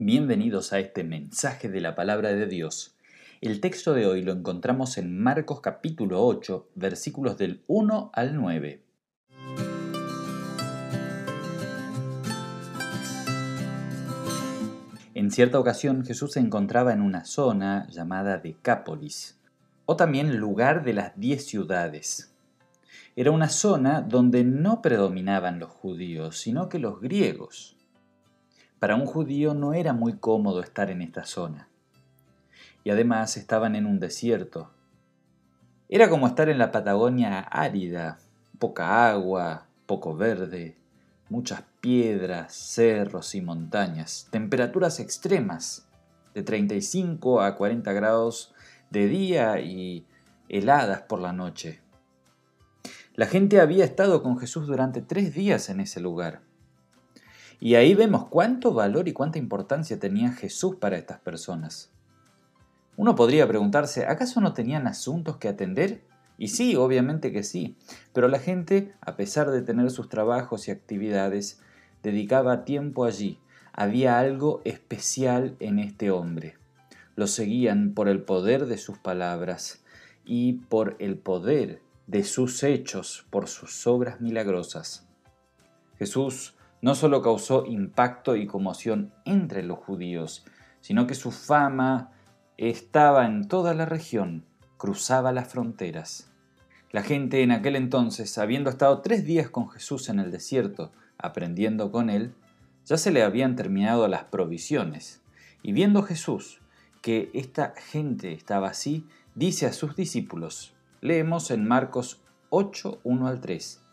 Bienvenidos a este mensaje de la palabra de Dios. El texto de hoy lo encontramos en Marcos capítulo 8, versículos del 1 al 9. En cierta ocasión Jesús se encontraba en una zona llamada Decápolis, o también lugar de las diez ciudades. Era una zona donde no predominaban los judíos, sino que los griegos. Para un judío no era muy cómodo estar en esta zona. Y además estaban en un desierto. Era como estar en la Patagonia árida, poca agua, poco verde, muchas piedras, cerros y montañas, temperaturas extremas, de 35 a 40 grados de día y heladas por la noche. La gente había estado con Jesús durante tres días en ese lugar. Y ahí vemos cuánto valor y cuánta importancia tenía Jesús para estas personas. Uno podría preguntarse, ¿acaso no tenían asuntos que atender? Y sí, obviamente que sí, pero la gente, a pesar de tener sus trabajos y actividades, dedicaba tiempo allí. Había algo especial en este hombre. Lo seguían por el poder de sus palabras y por el poder de sus hechos, por sus obras milagrosas. Jesús no solo causó impacto y conmoción entre los judíos, sino que su fama estaba en toda la región, cruzaba las fronteras. La gente en aquel entonces, habiendo estado tres días con Jesús en el desierto, aprendiendo con él, ya se le habían terminado las provisiones. Y viendo Jesús que esta gente estaba así, dice a sus discípulos, leemos en Marcos 8, 1 al 3,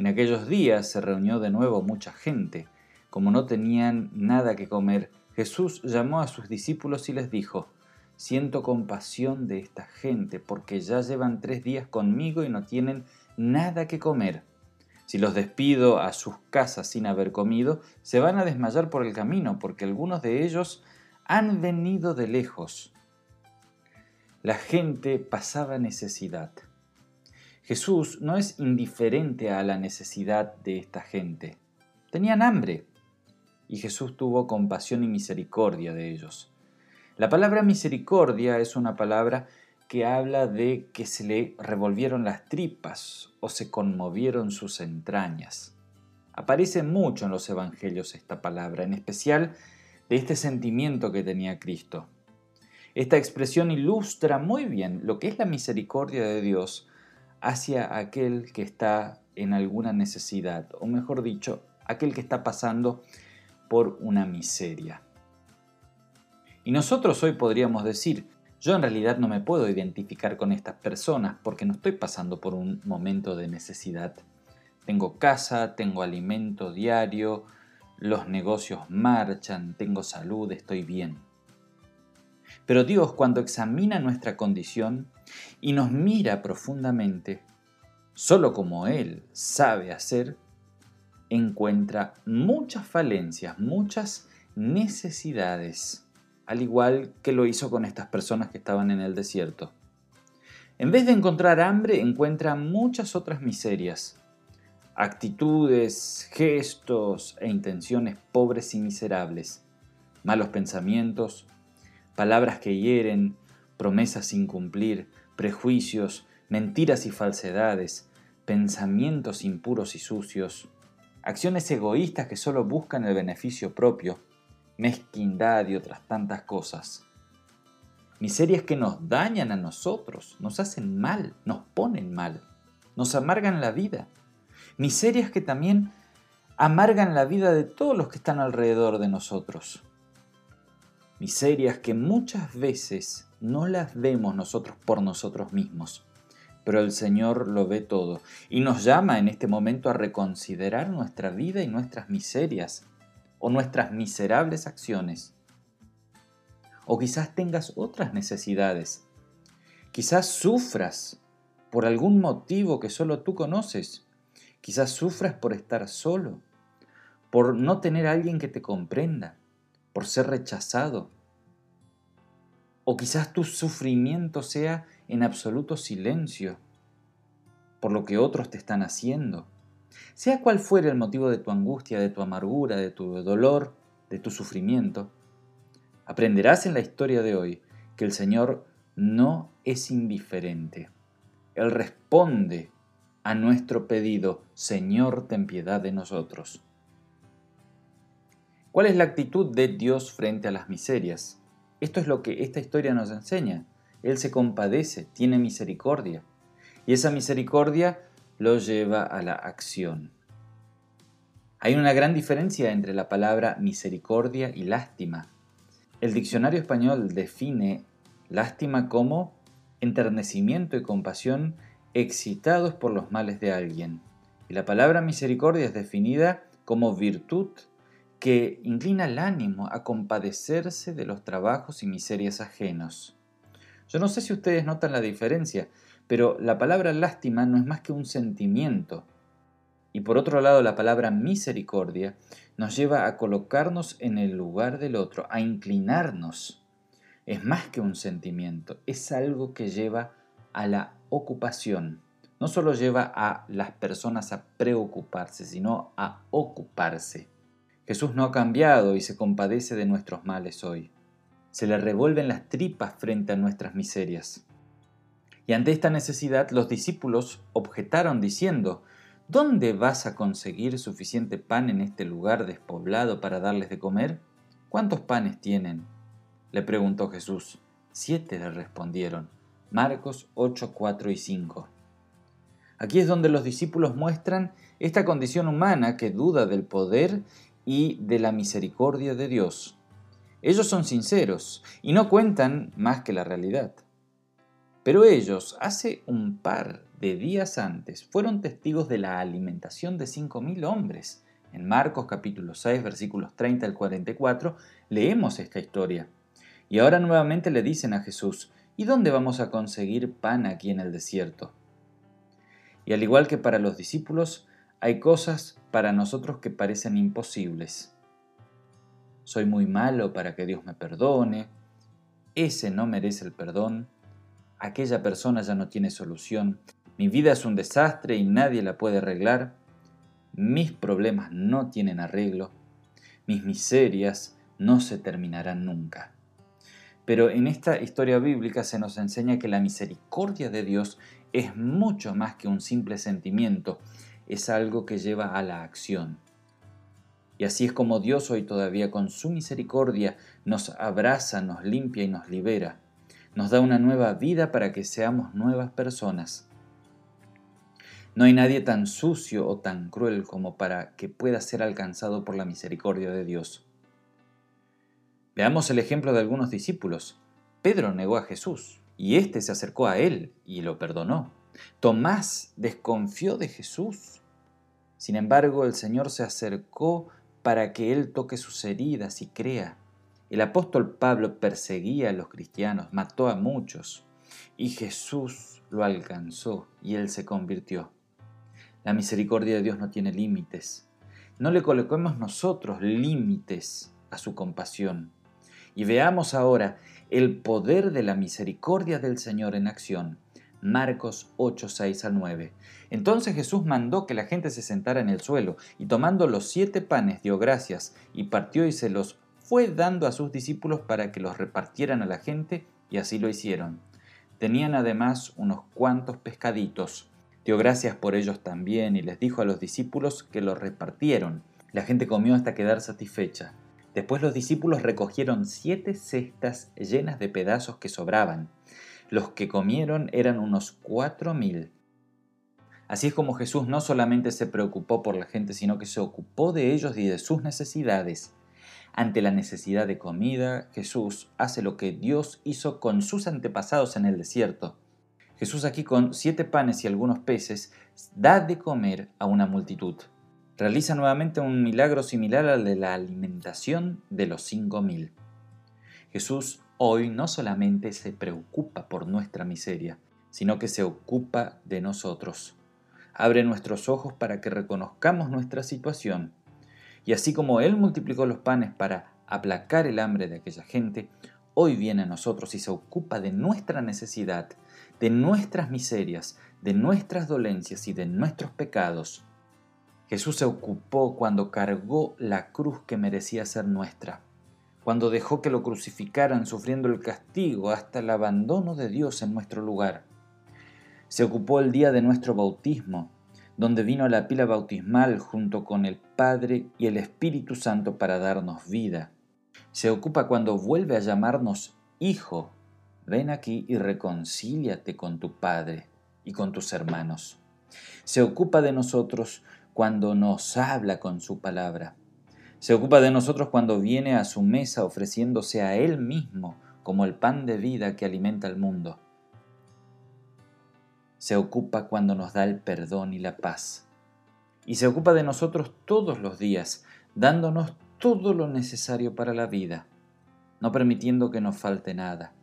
en aquellos días se reunió de nuevo mucha gente. Como no tenían nada que comer, Jesús llamó a sus discípulos y les dijo, Siento compasión de esta gente, porque ya llevan tres días conmigo y no tienen nada que comer. Si los despido a sus casas sin haber comido, se van a desmayar por el camino, porque algunos de ellos han venido de lejos. La gente pasaba necesidad. Jesús no es indiferente a la necesidad de esta gente. Tenían hambre y Jesús tuvo compasión y misericordia de ellos. La palabra misericordia es una palabra que habla de que se le revolvieron las tripas o se conmovieron sus entrañas. Aparece mucho en los evangelios esta palabra, en especial de este sentimiento que tenía Cristo. Esta expresión ilustra muy bien lo que es la misericordia de Dios hacia aquel que está en alguna necesidad, o mejor dicho, aquel que está pasando por una miseria. Y nosotros hoy podríamos decir, yo en realidad no me puedo identificar con estas personas porque no estoy pasando por un momento de necesidad. Tengo casa, tengo alimento diario, los negocios marchan, tengo salud, estoy bien. Pero Dios cuando examina nuestra condición y nos mira profundamente, solo como Él sabe hacer, encuentra muchas falencias, muchas necesidades, al igual que lo hizo con estas personas que estaban en el desierto. En vez de encontrar hambre, encuentra muchas otras miserias, actitudes, gestos e intenciones pobres y miserables, malos pensamientos, palabras que hieren, promesas sin cumplir, prejuicios, mentiras y falsedades, pensamientos impuros y sucios, acciones egoístas que solo buscan el beneficio propio, mezquindad y otras tantas cosas. Miserias que nos dañan a nosotros, nos hacen mal, nos ponen mal, nos amargan la vida. Miserias que también amargan la vida de todos los que están alrededor de nosotros miserias que muchas veces no las vemos nosotros por nosotros mismos, pero el Señor lo ve todo y nos llama en este momento a reconsiderar nuestra vida y nuestras miserias o nuestras miserables acciones. O quizás tengas otras necesidades. Quizás sufras por algún motivo que solo tú conoces. Quizás sufras por estar solo, por no tener a alguien que te comprenda por ser rechazado. O quizás tu sufrimiento sea en absoluto silencio por lo que otros te están haciendo. Sea cual fuere el motivo de tu angustia, de tu amargura, de tu dolor, de tu sufrimiento, Aprenderás en la historia de hoy que el Señor no es indiferente. Él responde a nuestro pedido, Señor, ten piedad de nosotros. ¿Cuál es la actitud de Dios frente a las miserias? Esto es lo que esta historia nos enseña. Él se compadece, tiene misericordia. Y esa misericordia lo lleva a la acción. Hay una gran diferencia entre la palabra misericordia y lástima. El diccionario español define lástima como enternecimiento y compasión excitados por los males de alguien. Y la palabra misericordia es definida como virtud que inclina el ánimo a compadecerse de los trabajos y miserias ajenos. Yo no sé si ustedes notan la diferencia, pero la palabra lástima no es más que un sentimiento. Y por otro lado, la palabra misericordia nos lleva a colocarnos en el lugar del otro, a inclinarnos. Es más que un sentimiento, es algo que lleva a la ocupación. No solo lleva a las personas a preocuparse, sino a ocuparse. Jesús no ha cambiado y se compadece de nuestros males hoy. Se le revuelven las tripas frente a nuestras miserias. Y ante esta necesidad los discípulos objetaron diciendo, ¿Dónde vas a conseguir suficiente pan en este lugar despoblado para darles de comer? ¿Cuántos panes tienen? Le preguntó Jesús. Siete le respondieron. Marcos 8, 4 y 5. Aquí es donde los discípulos muestran esta condición humana que duda del poder y de la misericordia de Dios. Ellos son sinceros y no cuentan más que la realidad. Pero ellos, hace un par de días antes, fueron testigos de la alimentación de 5.000 hombres. En Marcos capítulo 6, versículos 30 al 44, leemos esta historia. Y ahora nuevamente le dicen a Jesús, ¿y dónde vamos a conseguir pan aquí en el desierto? Y al igual que para los discípulos, hay cosas para nosotros que parecen imposibles. Soy muy malo para que Dios me perdone, ese no merece el perdón, aquella persona ya no tiene solución, mi vida es un desastre y nadie la puede arreglar, mis problemas no tienen arreglo, mis miserias no se terminarán nunca. Pero en esta historia bíblica se nos enseña que la misericordia de Dios es mucho más que un simple sentimiento, es algo que lleva a la acción. Y así es como Dios hoy todavía con su misericordia nos abraza, nos limpia y nos libera. Nos da una nueva vida para que seamos nuevas personas. No hay nadie tan sucio o tan cruel como para que pueda ser alcanzado por la misericordia de Dios. Veamos el ejemplo de algunos discípulos. Pedro negó a Jesús y éste se acercó a él y lo perdonó. Tomás desconfió de Jesús sin embargo, el Señor se acercó para que Él toque sus heridas y crea. El apóstol Pablo perseguía a los cristianos, mató a muchos, y Jesús lo alcanzó y Él se convirtió. La misericordia de Dios no tiene límites. No le coloquemos nosotros límites a su compasión. Y veamos ahora el poder de la misericordia del Señor en acción Marcos 8, 6 al 9. Entonces Jesús mandó que la gente se sentara en el suelo, y tomando los siete panes dio gracias, y partió y se los fue dando a sus discípulos para que los repartieran a la gente, y así lo hicieron. Tenían además unos cuantos pescaditos. Dio gracias por ellos también, y les dijo a los discípulos que los repartieron. La gente comió hasta quedar satisfecha. Después los discípulos recogieron siete cestas llenas de pedazos que sobraban los que comieron eran unos cuatro mil. Así es como Jesús no solamente se preocupó por la gente, sino que se ocupó de ellos y de sus necesidades. Ante la necesidad de comida, Jesús hace lo que Dios hizo con sus antepasados en el desierto. Jesús aquí con siete panes y algunos peces da de comer a una multitud. Realiza nuevamente un milagro similar al de la alimentación de los cinco mil. Jesús hoy no solamente se preocupa por nuestra miseria, sino que se ocupa de nosotros. Abre nuestros ojos para que reconozcamos nuestra situación. Y así como Él multiplicó los panes para aplacar el hambre de aquella gente, hoy viene a nosotros y se ocupa de nuestra necesidad, de nuestras miserias, de nuestras dolencias y de nuestros pecados. Jesús se ocupó cuando cargó la cruz que merecía ser nuestra cuando dejó que lo crucificaran sufriendo el castigo hasta el abandono de Dios en nuestro lugar. Se ocupó el día de nuestro bautismo, donde vino a la pila bautismal junto con el Padre y el Espíritu Santo para darnos vida. Se ocupa cuando vuelve a llamarnos Hijo. Ven aquí y reconcíliate con tu Padre y con tus hermanos. Se ocupa de nosotros cuando nos habla con su palabra. Se ocupa de nosotros cuando viene a su mesa ofreciéndose a Él mismo como el pan de vida que alimenta al mundo. Se ocupa cuando nos da el perdón y la paz. Y se ocupa de nosotros todos los días, dándonos todo lo necesario para la vida, no permitiendo que nos falte nada.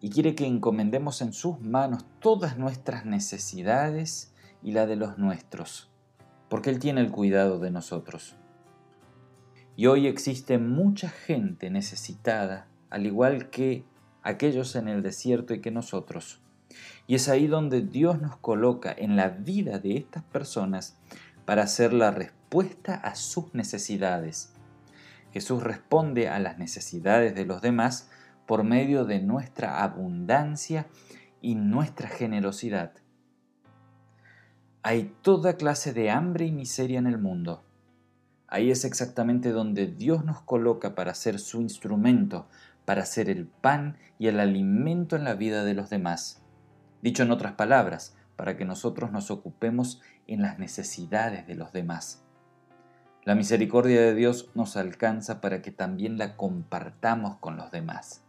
Y quiere que encomendemos en sus manos todas nuestras necesidades y la de los nuestros, porque Él tiene el cuidado de nosotros. Y hoy existe mucha gente necesitada, al igual que aquellos en el desierto y que nosotros. Y es ahí donde Dios nos coloca en la vida de estas personas para hacer la respuesta a sus necesidades. Jesús responde a las necesidades de los demás por medio de nuestra abundancia y nuestra generosidad. Hay toda clase de hambre y miseria en el mundo Ahí es exactamente donde Dios nos coloca para ser su instrumento, para ser el pan y el alimento en la vida de los demás. Dicho en otras palabras, para que nosotros nos ocupemos en las necesidades de los demás. La misericordia de Dios nos alcanza para que también la compartamos con los demás.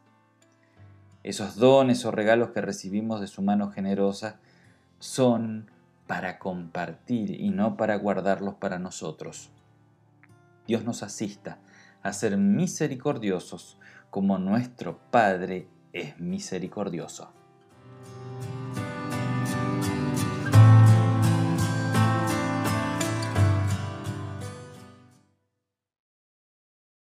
Esos dones o regalos que recibimos de su mano generosa son para compartir y no para guardarlos para nosotros. Dios nos asista a ser misericordiosos como nuestro Padre es misericordioso.